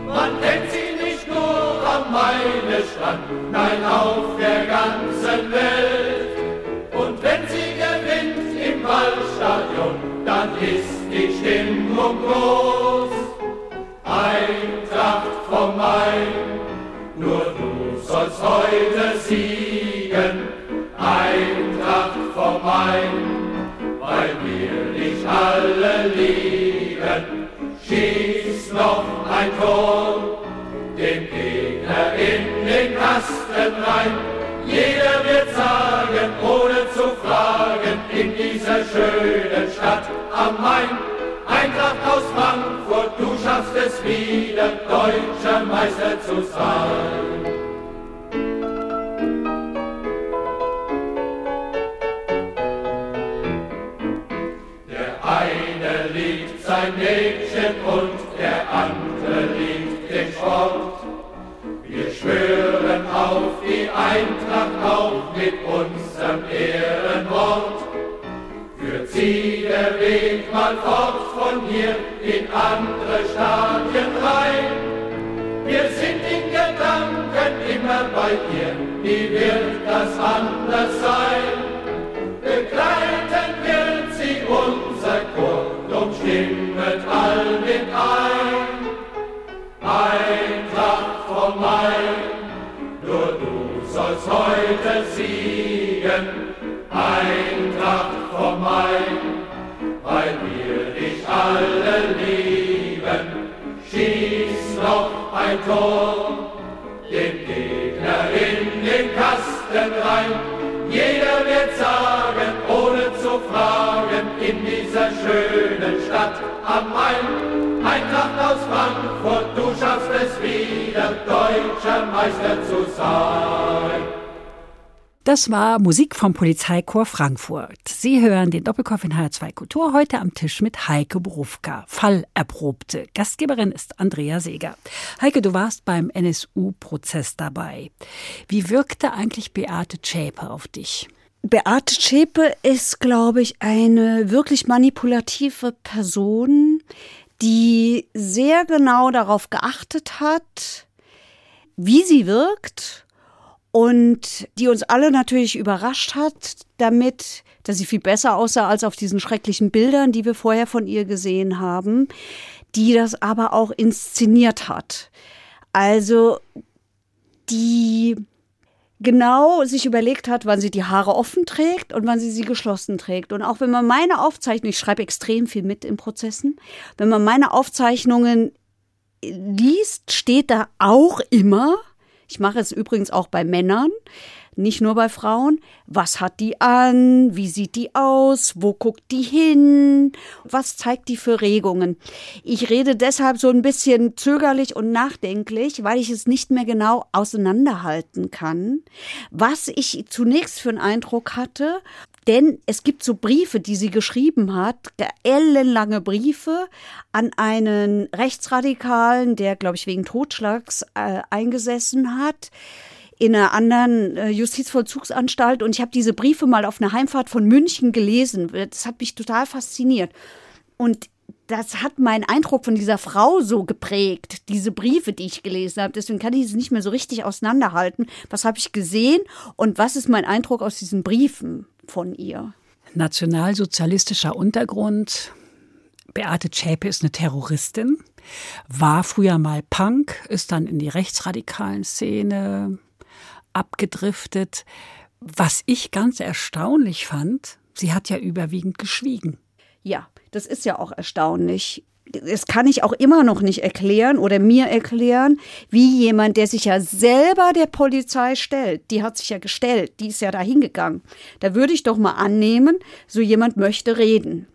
S5: Man kennt sie nicht nur am Mainestrand, nein auf der ganzen Welt. Ballstadion, dann ist die Stimmung groß. Eintracht vom Main, nur du sollst heute siegen. Eintracht vom Main, weil wir dich alle lieben. Schieß noch ein Tor, den Gegner in den Kasten rein jeder wird sagen, ohne zu fragen, in dieser schönen Stadt am Main, Eintracht aus Frankfurt, du schaffst es wieder, deutscher Meister zu sein. Meister zu sein.
S2: Das war Musik vom Polizeichor Frankfurt. Sie hören den Doppelkopf in HR2 Kultur heute am Tisch mit Heike Berufka, Fallerprobte. Gastgeberin ist Andrea Seeger. Heike, du warst beim NSU-Prozess dabei. Wie wirkte eigentlich Beate Zschäpe auf dich?
S3: Beate Zschäpe ist, glaube ich, eine wirklich manipulative Person, die sehr genau darauf geachtet hat, wie sie wirkt und die uns alle natürlich überrascht hat, damit, dass sie viel besser aussah als auf diesen schrecklichen Bildern, die wir vorher von ihr gesehen haben, die das aber auch inszeniert hat. Also die genau sich überlegt hat, wann sie die Haare offen trägt und wann sie sie geschlossen trägt. Und auch wenn man meine Aufzeichnungen, ich schreibe extrem viel mit in Prozessen, wenn man meine Aufzeichnungen liest, steht da auch immer, ich mache es übrigens auch bei Männern, nicht nur bei Frauen. Was hat die an? Wie sieht die aus? Wo guckt die hin? Was zeigt die für Regungen? Ich rede deshalb so ein bisschen zögerlich und nachdenklich, weil ich es nicht mehr genau auseinanderhalten kann, was ich zunächst für einen Eindruck hatte denn es gibt so Briefe, die sie geschrieben hat, ellenlange Briefe an einen Rechtsradikalen, der, glaube ich, wegen Totschlags äh, eingesessen hat in einer anderen äh, Justizvollzugsanstalt und ich habe diese Briefe mal auf einer Heimfahrt von München gelesen. Das hat mich total fasziniert. Und das hat meinen Eindruck von dieser Frau so geprägt, diese Briefe, die ich gelesen habe. Deswegen kann ich es nicht mehr so richtig auseinanderhalten. Was habe ich gesehen und was ist mein Eindruck aus diesen Briefen von ihr?
S2: Nationalsozialistischer Untergrund. Beate Zschäpe ist eine Terroristin, war früher mal Punk, ist dann in die rechtsradikalen Szene abgedriftet. Was ich ganz erstaunlich fand, sie hat ja überwiegend geschwiegen.
S3: Ja, das ist ja auch erstaunlich. Das kann ich auch immer noch nicht erklären oder mir erklären, wie jemand, der sich ja selber der Polizei stellt, die hat sich ja gestellt, die ist ja da hingegangen. Da würde ich doch mal annehmen, so jemand möchte reden.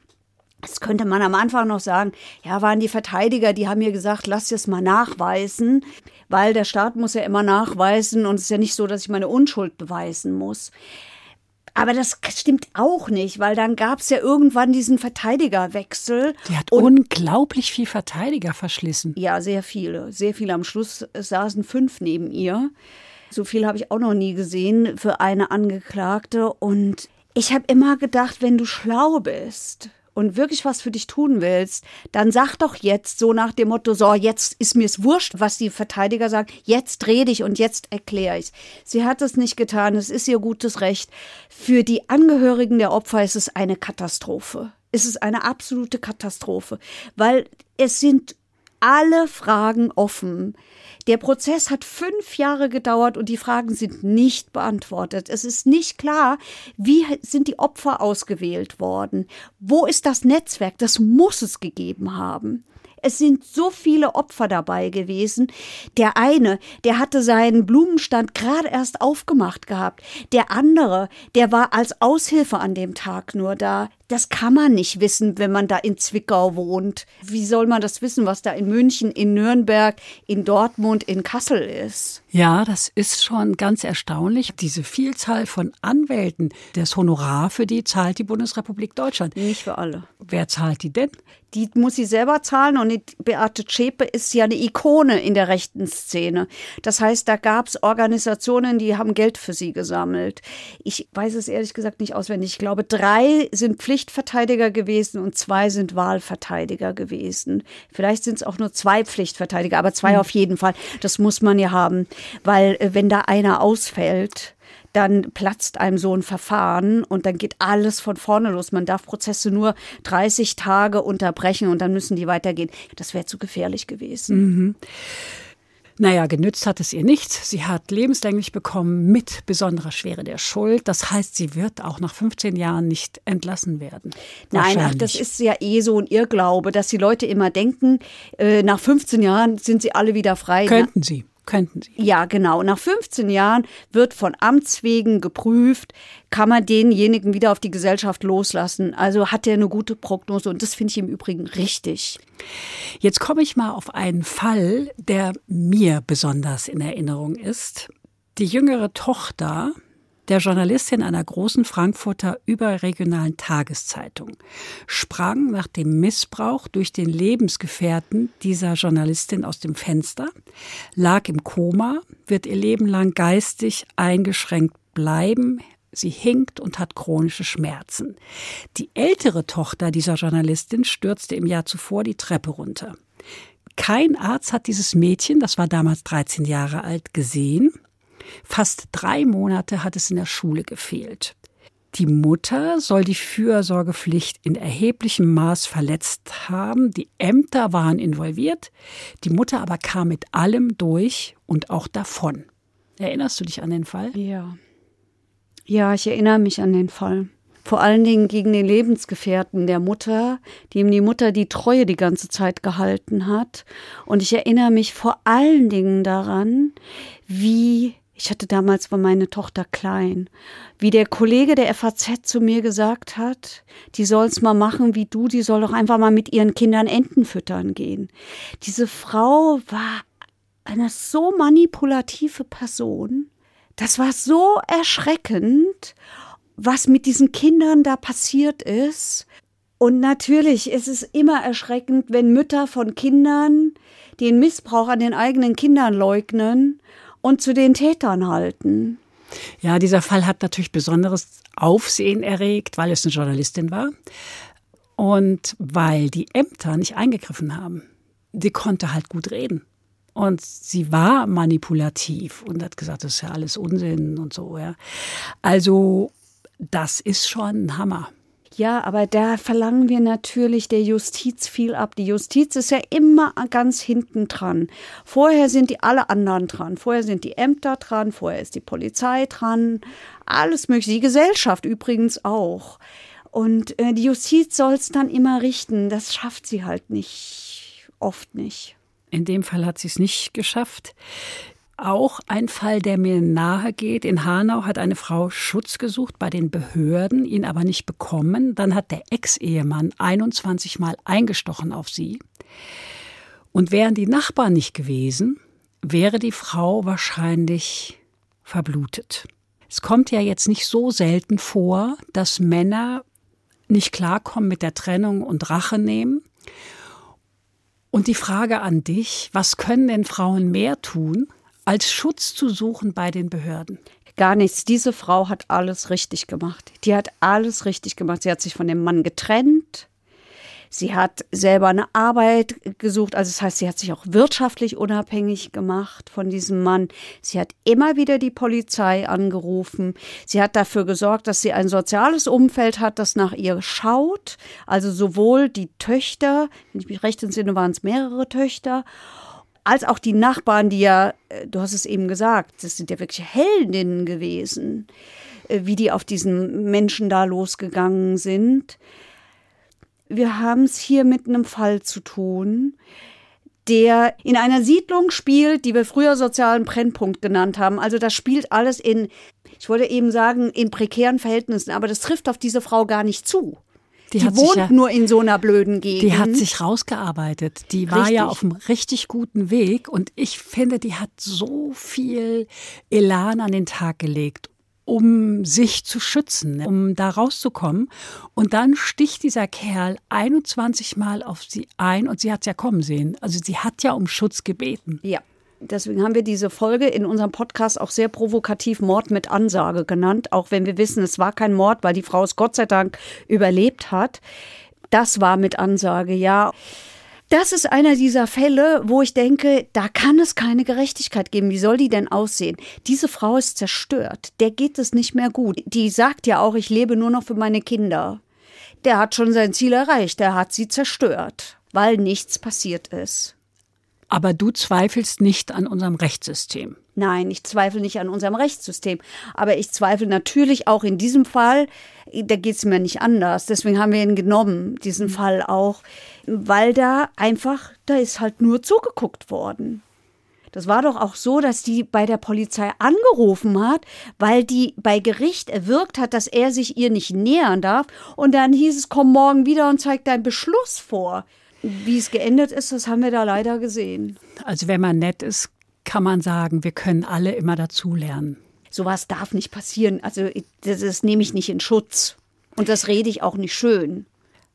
S3: Das könnte man am Anfang noch sagen, ja, waren die Verteidiger, die haben mir gesagt, lass es mal nachweisen, weil der Staat muss ja immer nachweisen und es ist ja nicht so, dass ich meine Unschuld beweisen muss. Aber das stimmt auch nicht, weil dann gab es ja irgendwann diesen Verteidigerwechsel.
S2: Die hat unglaublich viel Verteidiger verschlissen.
S3: Ja, sehr viele. Sehr viele. Am Schluss saßen fünf neben ihr. So viel habe ich auch noch nie gesehen für eine Angeklagte. Und ich habe immer gedacht, wenn du schlau bist, und wirklich was für dich tun willst, dann sag doch jetzt so nach dem Motto, so, jetzt ist mir's wurscht, was die Verteidiger sagen, jetzt rede ich und jetzt erkläre ich. Sie hat es nicht getan, es ist ihr gutes Recht. Für die Angehörigen der Opfer ist es eine Katastrophe. Es ist eine absolute Katastrophe, weil es sind alle Fragen offen. Der Prozess hat fünf Jahre gedauert und die Fragen sind nicht beantwortet. Es ist nicht klar, wie sind die Opfer ausgewählt worden? Wo ist das Netzwerk? Das muss es gegeben haben. Es sind so viele Opfer dabei gewesen. Der eine, der hatte seinen Blumenstand gerade erst aufgemacht gehabt. Der andere, der war als Aushilfe an dem Tag nur da. Das kann man nicht wissen, wenn man da in Zwickau wohnt. Wie soll man das wissen, was da in München, in Nürnberg, in Dortmund, in Kassel ist?
S2: Ja, das ist schon ganz erstaunlich. Diese Vielzahl von Anwälten, das Honorar für die zahlt die Bundesrepublik Deutschland.
S3: Nicht für alle.
S2: Wer zahlt die denn?
S3: Die muss sie selber zahlen und Beate Zschäpe ist ja eine Ikone in der rechten Szene. Das heißt, da gab es Organisationen, die haben Geld für sie gesammelt. Ich weiß es ehrlich gesagt nicht auswendig. Ich glaube, drei sind Pflicht Pflichtverteidiger gewesen und zwei sind Wahlverteidiger gewesen. Vielleicht sind es auch nur zwei Pflichtverteidiger, aber zwei mhm. auf jeden Fall. Das muss man ja haben, weil äh, wenn da einer ausfällt, dann platzt einem so ein Verfahren und dann geht alles von vorne los. Man darf Prozesse nur 30 Tage unterbrechen und dann müssen die weitergehen. Das wäre zu gefährlich gewesen.
S2: Mhm. Naja, genützt hat es ihr nichts. Sie hat lebenslänglich bekommen mit besonderer Schwere der Schuld. Das heißt, sie wird auch nach 15 Jahren nicht entlassen werden.
S3: Nein, ach, das ist ja eh so ein Irrglaube, dass die Leute immer denken, äh, nach 15 Jahren sind sie alle wieder frei.
S2: Könnten sie. Könnten Sie.
S3: Ja, genau. Nach 15 Jahren wird von Amts wegen geprüft, kann man denjenigen wieder auf die Gesellschaft loslassen. Also hat er eine gute Prognose und das finde ich im Übrigen richtig.
S2: Jetzt komme ich mal auf einen Fall, der mir besonders in Erinnerung ist. Die jüngere Tochter der Journalistin einer großen Frankfurter überregionalen Tageszeitung, sprang nach dem Missbrauch durch den Lebensgefährten dieser Journalistin aus dem Fenster, lag im Koma, wird ihr Leben lang geistig eingeschränkt bleiben, Sie hinkt und hat chronische Schmerzen. Die ältere Tochter dieser Journalistin stürzte im Jahr zuvor die Treppe runter. Kein Arzt hat dieses Mädchen, das war damals 13 Jahre alt, gesehen. Fast drei Monate hat es in der Schule gefehlt. Die Mutter soll die Fürsorgepflicht in erheblichem Maß verletzt haben. Die Ämter waren involviert, die Mutter aber kam mit allem durch und auch davon. Erinnerst du dich an den Fall?
S3: Ja. Ja, ich erinnere mich an den Fall. Vor allen Dingen gegen den Lebensgefährten der Mutter, dem die Mutter die Treue die ganze Zeit gehalten hat. Und ich erinnere mich vor allen Dingen daran, wie ich hatte damals war meine Tochter klein, wie der Kollege der FAZ zu mir gesagt hat, die soll's mal machen wie du, die soll doch einfach mal mit ihren Kindern Enten füttern gehen. Diese Frau war eine so manipulative Person. Das war so erschreckend, was mit diesen Kindern da passiert ist. Und natürlich ist es immer erschreckend, wenn Mütter von Kindern den Missbrauch an den eigenen Kindern leugnen und zu den Tätern halten.
S2: Ja, dieser Fall hat natürlich besonderes Aufsehen erregt, weil es eine Journalistin war und weil die Ämter nicht eingegriffen haben. Sie konnte halt gut reden. Und sie war manipulativ und hat gesagt, das ist ja alles Unsinn und so, ja. Also, das ist schon ein Hammer.
S3: Ja, aber da verlangen wir natürlich der Justiz viel ab. Die Justiz ist ja immer ganz hinten dran. Vorher sind die alle anderen dran. Vorher sind die Ämter dran, vorher ist die Polizei dran, alles mögliche. Die Gesellschaft übrigens auch. Und äh, die Justiz soll es dann immer richten. Das schafft sie halt nicht, oft nicht.
S2: In dem Fall hat sie es nicht geschafft. Auch ein Fall, der mir nahe geht. In Hanau hat eine Frau Schutz gesucht bei den Behörden, ihn aber nicht bekommen. Dann hat der Ex-Ehemann 21 Mal eingestochen auf sie. Und wären die Nachbarn nicht gewesen, wäre die Frau wahrscheinlich verblutet. Es kommt ja jetzt nicht so selten vor, dass Männer nicht klarkommen mit der Trennung und Rache nehmen. Und die Frage an dich, was können denn Frauen mehr tun, als Schutz zu suchen bei den Behörden?
S3: Gar nichts. Diese Frau hat alles richtig gemacht. Die hat alles richtig gemacht. Sie hat sich von dem Mann getrennt. Sie hat selber eine Arbeit gesucht, also das heißt, sie hat sich auch wirtschaftlich unabhängig gemacht von diesem Mann. Sie hat immer wieder die Polizei angerufen. Sie hat dafür gesorgt, dass sie ein soziales Umfeld hat, das nach ihr schaut. Also sowohl die Töchter, wenn ich mich recht entsinne, waren es mehrere Töchter, als auch die Nachbarn, die ja, äh, du hast es eben gesagt, das sind ja wirklich Heldinnen gewesen, äh, wie die auf diesen Menschen da losgegangen sind. Wir haben es hier mit einem Fall zu tun, der in einer Siedlung spielt, die wir früher sozialen Brennpunkt genannt haben. Also das spielt alles in, ich wollte eben sagen, in prekären Verhältnissen, aber das trifft auf diese Frau gar nicht zu. Die, die wohnt ja, nur in so einer blöden Gegend.
S2: Die hat sich rausgearbeitet. Die war richtig. ja auf einem richtig guten Weg. Und ich finde, die hat so viel Elan an den Tag gelegt um sich zu schützen, um da rauszukommen. Und dann sticht dieser Kerl 21 Mal auf sie ein und sie hat es ja kommen sehen. Also sie hat ja um Schutz gebeten.
S3: Ja. Deswegen haben wir diese Folge in unserem Podcast auch sehr provokativ Mord mit Ansage genannt, auch wenn wir wissen, es war kein Mord, weil die Frau es Gott sei Dank überlebt hat. Das war mit Ansage, ja. Das ist einer dieser Fälle, wo ich denke, da kann es keine Gerechtigkeit geben. Wie soll die denn aussehen? Diese Frau ist zerstört. Der geht es nicht mehr gut. Die sagt ja auch, ich lebe nur noch für meine Kinder. Der hat schon sein Ziel erreicht. Der hat sie zerstört, weil nichts passiert ist.
S2: Aber du zweifelst nicht an unserem Rechtssystem.
S3: Nein, ich zweifle nicht an unserem Rechtssystem. Aber ich zweifle natürlich auch in diesem Fall, da geht es mir nicht anders. Deswegen haben wir ihn genommen, diesen Fall auch, weil da einfach, da ist halt nur zugeguckt worden. Das war doch auch so, dass die bei der Polizei angerufen hat, weil die bei Gericht erwirkt hat, dass er sich ihr nicht nähern darf. Und dann hieß es, komm morgen wieder und zeig deinen Beschluss vor. Wie es geendet ist, das haben wir da leider gesehen.
S2: Also wenn man nett ist, kann man sagen, wir können alle immer dazulernen.
S3: Sowas darf nicht passieren. Also das, das nehme ich nicht in Schutz. Und das rede ich auch nicht schön.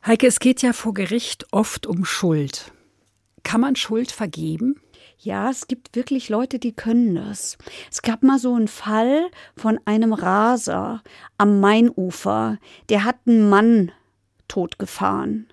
S2: Heike, es geht ja vor Gericht oft um Schuld. Kann man Schuld vergeben?
S3: Ja, es gibt wirklich Leute, die können das. Es gab mal so einen Fall von einem Raser am Mainufer. Der hat einen Mann totgefahren.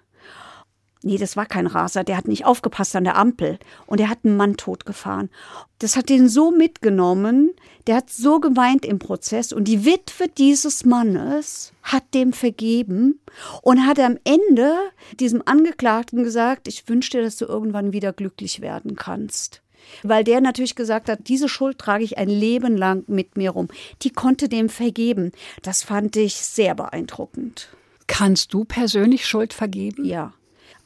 S3: Nee, das war kein Raser, der hat nicht aufgepasst an der Ampel und er hat einen Mann totgefahren. Das hat den so mitgenommen, der hat so geweint im Prozess und die Witwe dieses Mannes hat dem vergeben und hat am Ende diesem Angeklagten gesagt, ich wünsche dir, dass du irgendwann wieder glücklich werden kannst. Weil der natürlich gesagt hat, diese Schuld trage ich ein Leben lang mit mir rum. Die konnte dem vergeben. Das fand ich sehr beeindruckend.
S2: Kannst du persönlich Schuld vergeben?
S3: Ja.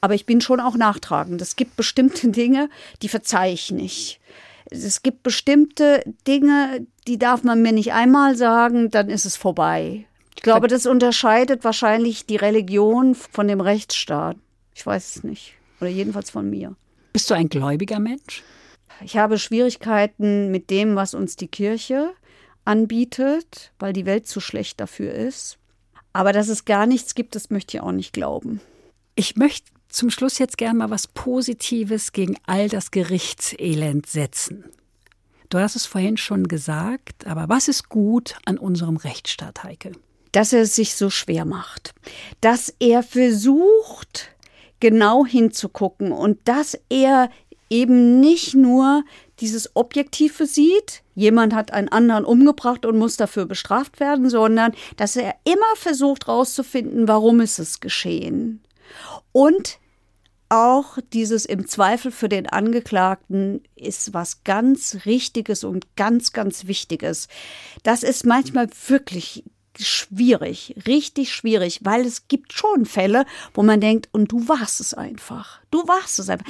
S3: Aber ich bin schon auch nachtragend. Es gibt bestimmte Dinge, die verzeihe ich nicht. Es gibt bestimmte Dinge, die darf man mir nicht einmal sagen, dann ist es vorbei. Ich glaube, das unterscheidet wahrscheinlich die Religion von dem Rechtsstaat. Ich weiß es nicht. Oder jedenfalls von mir.
S2: Bist du ein gläubiger Mensch?
S3: Ich habe Schwierigkeiten mit dem, was uns die Kirche anbietet, weil die Welt zu schlecht dafür ist. Aber dass es gar nichts gibt, das möchte ich auch nicht glauben.
S2: Ich möchte zum Schluss jetzt gern mal was Positives gegen all das Gerichtselend setzen. Du hast es vorhin schon gesagt, aber was ist gut an unserem Rechtsstaat, Heike?
S3: Dass er es sich so schwer macht. Dass er versucht, genau hinzugucken und dass er eben nicht nur dieses Objektive sieht, jemand hat einen anderen umgebracht und muss dafür bestraft werden, sondern dass er immer versucht herauszufinden, warum ist es geschehen. Und auch dieses im Zweifel für den Angeklagten ist was ganz Richtiges und ganz, ganz Wichtiges. Das ist manchmal wirklich schwierig, richtig schwierig, weil es gibt schon Fälle, wo man denkt, und du warst es einfach. Du warst es einfach.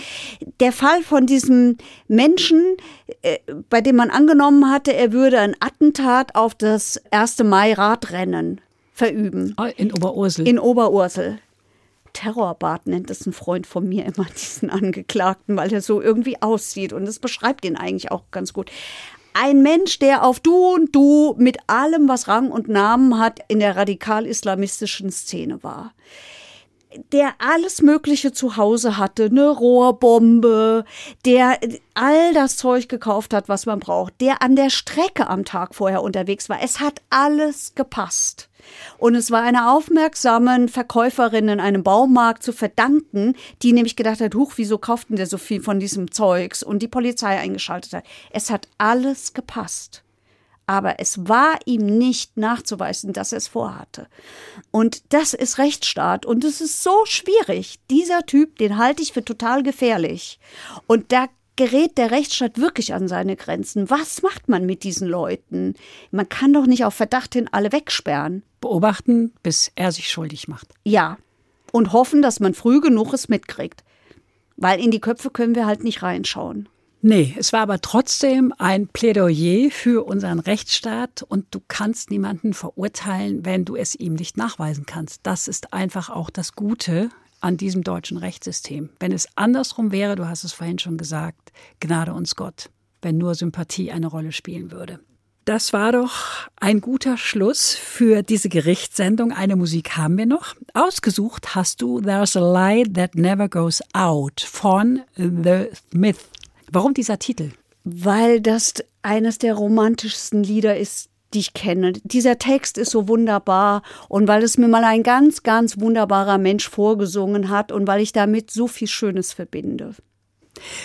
S3: Der Fall von diesem Menschen, äh, bei dem man angenommen hatte, er würde ein Attentat auf das 1. Mai-Radrennen verüben.
S2: Ah, in Oberursel.
S3: In Oberursel. Terrorbart nennt es ein Freund von mir immer diesen Angeklagten, weil er so irgendwie aussieht und das beschreibt ihn eigentlich auch ganz gut. Ein Mensch, der auf Du und Du mit allem, was Rang und Namen hat, in der radikal-islamistischen Szene war der alles Mögliche zu Hause hatte, eine Rohrbombe, der all das Zeug gekauft hat, was man braucht, der an der Strecke am Tag vorher unterwegs war. Es hat alles gepasst. Und es war einer aufmerksamen Verkäuferin in einem Baumarkt zu verdanken, die nämlich gedacht hat, huch, wieso kauften der so viel von diesem Zeugs und die Polizei eingeschaltet hat. Es hat alles gepasst. Aber es war ihm nicht nachzuweisen, dass er es vorhatte. Und das ist Rechtsstaat. Und es ist so schwierig. Dieser Typ, den halte ich für total gefährlich. Und da gerät der Rechtsstaat wirklich an seine Grenzen. Was macht man mit diesen Leuten? Man kann doch nicht auf Verdacht hin alle wegsperren.
S2: Beobachten, bis er sich schuldig macht.
S3: Ja. Und hoffen, dass man früh genug es mitkriegt. Weil in die Köpfe können wir halt nicht reinschauen.
S2: Nee, es war aber trotzdem ein Plädoyer für unseren Rechtsstaat und du kannst niemanden verurteilen, wenn du es ihm nicht nachweisen kannst. Das ist einfach auch das Gute an diesem deutschen Rechtssystem. Wenn es andersrum wäre, du hast es vorhin schon gesagt, Gnade uns Gott, wenn nur Sympathie eine Rolle spielen würde. Das war doch ein guter Schluss für diese Gerichtssendung. Eine Musik haben wir noch. Ausgesucht hast du There's a Light That Never Goes Out von The Smith. Warum dieser Titel?
S3: Weil das eines der romantischsten Lieder ist, die ich kenne. Dieser Text ist so wunderbar und weil es mir mal ein ganz, ganz wunderbarer Mensch vorgesungen hat und weil ich damit so viel Schönes verbinde.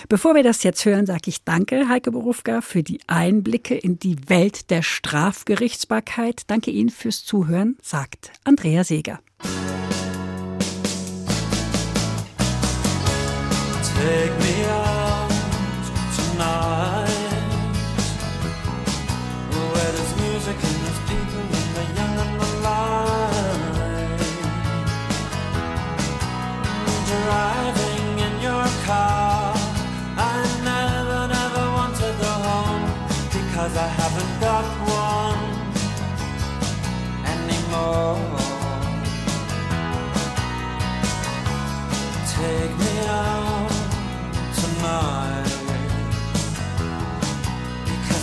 S2: Bevor wir das jetzt hören, sage ich danke, Heike Berufka, für die Einblicke in die Welt der Strafgerichtsbarkeit. Danke Ihnen fürs Zuhören, sagt Andrea Seeger. Take me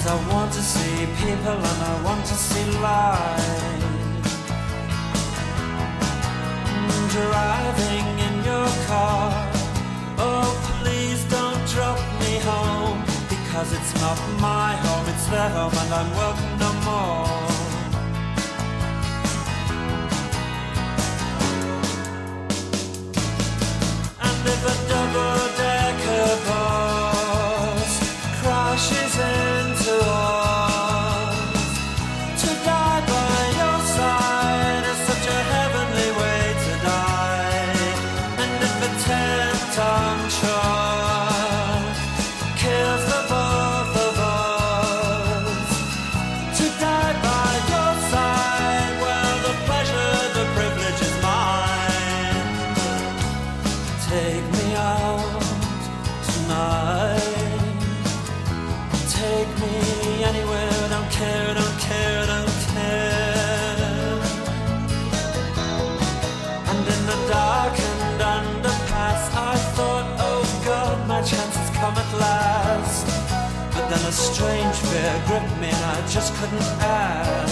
S2: Cause I want to see people and I want to see life Driving in your car. Oh please don't drop me home.
S6: Because it's not my home, it's their home, and I'm welcome no more. never gripped me, and I just couldn't ask.